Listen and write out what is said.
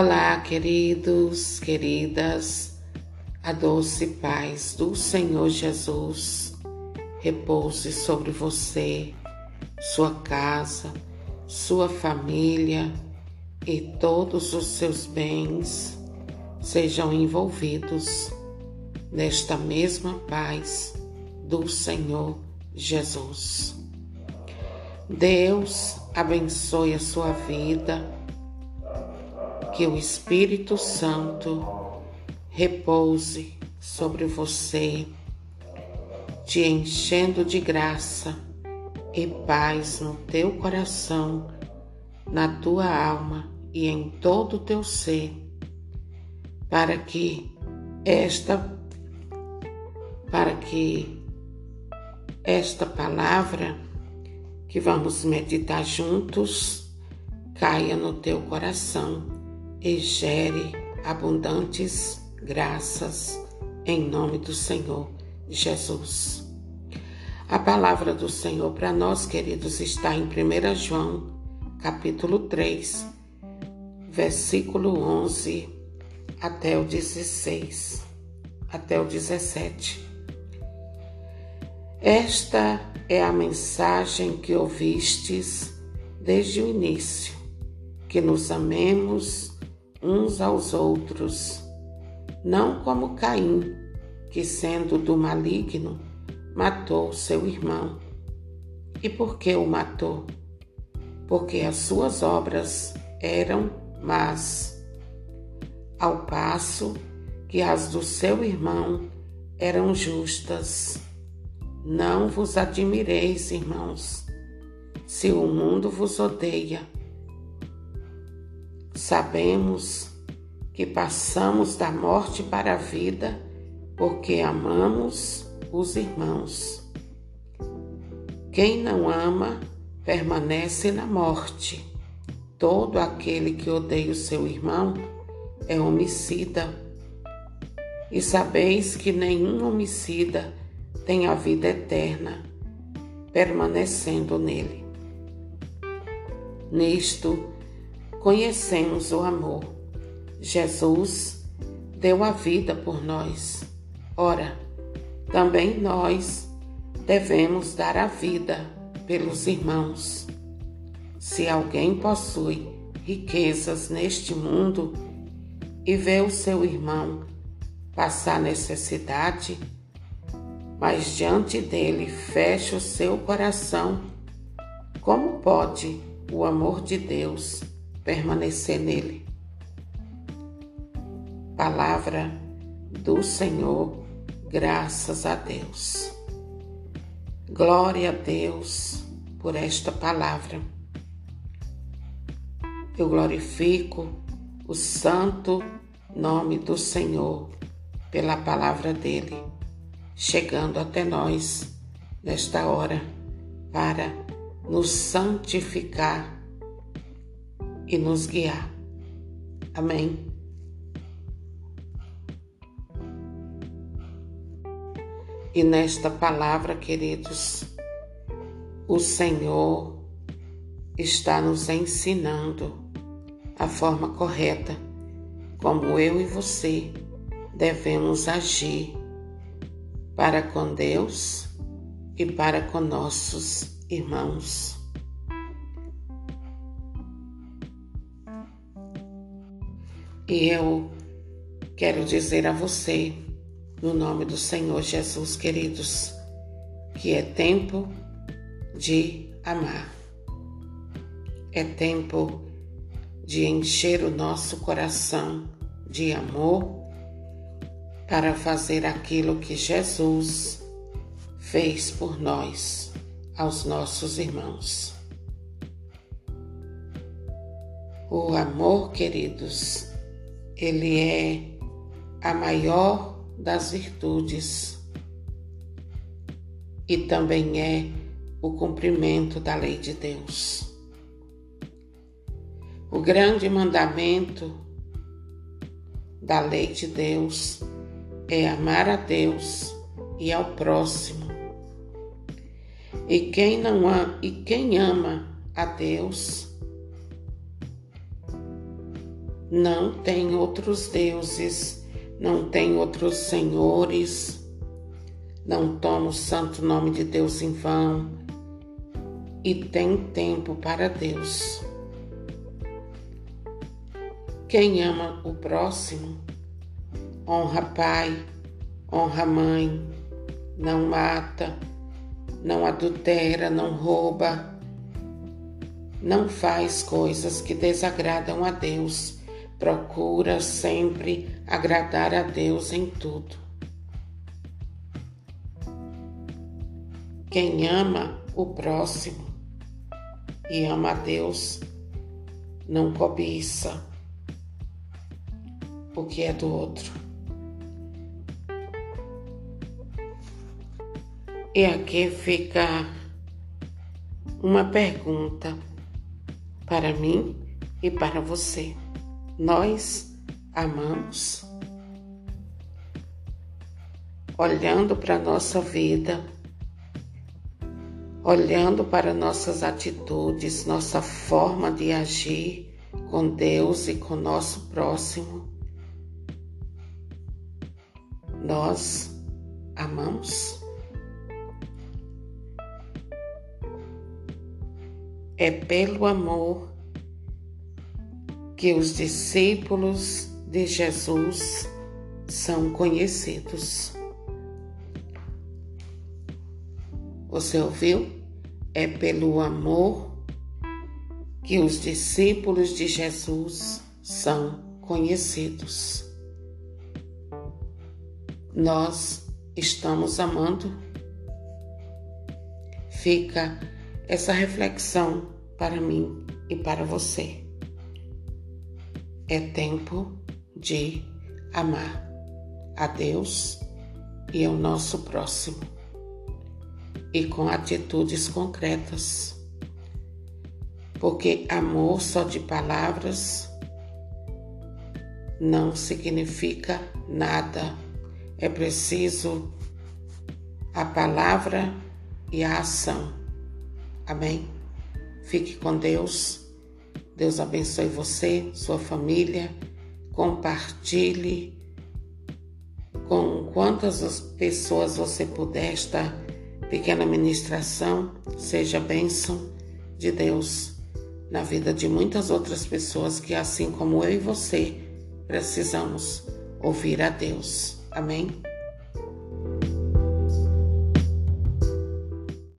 Olá, queridos, queridas, a doce paz do Senhor Jesus repouse sobre você, sua casa, sua família e todos os seus bens sejam envolvidos nesta mesma paz do Senhor Jesus. Deus abençoe a sua vida que o Espírito Santo repouse sobre você, te enchendo de graça e paz no teu coração, na tua alma e em todo o teu ser, para que esta para que esta palavra que vamos meditar juntos caia no teu coração e gere abundantes graças em nome do Senhor Jesus. A palavra do Senhor para nós, queridos, está em 1 João, capítulo 3, versículo 11 até o 16, até o 17. Esta é a mensagem que ouvistes desde o início, que nos amemos uns aos outros, não como Caim, que sendo do maligno, matou seu irmão. E por que o matou? Porque as suas obras eram más, ao passo que as do seu irmão eram justas. Não vos admireis, irmãos, se o mundo vos odeia Sabemos que passamos da morte para a vida porque amamos os irmãos. Quem não ama permanece na morte. Todo aquele que odeia o seu irmão é homicida. E sabeis que nenhum homicida tem a vida eterna, permanecendo nele. Nisto, conhecemos o amor. Jesus deu a vida por nós. Ora, também nós devemos dar a vida pelos irmãos. Se alguém possui riquezas neste mundo e vê o seu irmão passar necessidade, mas diante dele fecha o seu coração, como pode o amor de Deus permanecer nele. Palavra do Senhor, graças a Deus. Glória a Deus por esta palavra. Eu glorifico o santo nome do Senhor pela palavra dele, chegando até nós nesta hora para nos santificar e nos guiar. Amém. E nesta palavra, queridos, o Senhor está nos ensinando a forma correta como eu e você devemos agir para com Deus e para com nossos irmãos. E eu quero dizer a você, no nome do Senhor Jesus, queridos, que é tempo de amar. É tempo de encher o nosso coração de amor para fazer aquilo que Jesus fez por nós, aos nossos irmãos. O amor, queridos, ele é a maior das virtudes e também é o cumprimento da lei de Deus. O grande mandamento da lei de Deus é amar a Deus e ao próximo. E quem não ama, e quem ama a Deus Não tem outros deuses, não tem outros senhores, não toma o santo nome de Deus em vão. E tem tempo para Deus. Quem ama o próximo, honra pai, honra mãe, não mata, não adultera, não rouba, não faz coisas que desagradam a Deus, procura sempre agradar a Deus em tudo. Quem ama o próximo e ama a Deus não cobiça o que é do outro. E aqui fica uma pergunta para mim e para você. Nós amamos? Olhando para a nossa vida, olhando para nossas atitudes, nossa forma de agir com Deus e com nosso próximo, nós amamos? É pelo amor que os discípulos de Jesus são conhecidos. Você ouviu? É pelo amor que os discípulos de Jesus são conhecidos. Nós estamos amando? Fica essa reflexão para mim e para você. É tempo de amar a Deus e ao nosso próximo, e com atitudes concretas. Porque amor só de palavras não significa nada. É preciso a palavra e a ação. Amém? Fique com Deus. Deus abençoe você, sua família. Compartilhe com quantas pessoas você puder esta pequena ministração. Seja bênção de Deus na vida de muitas outras pessoas que, assim como eu e você, precisamos ouvir a Deus. Amém?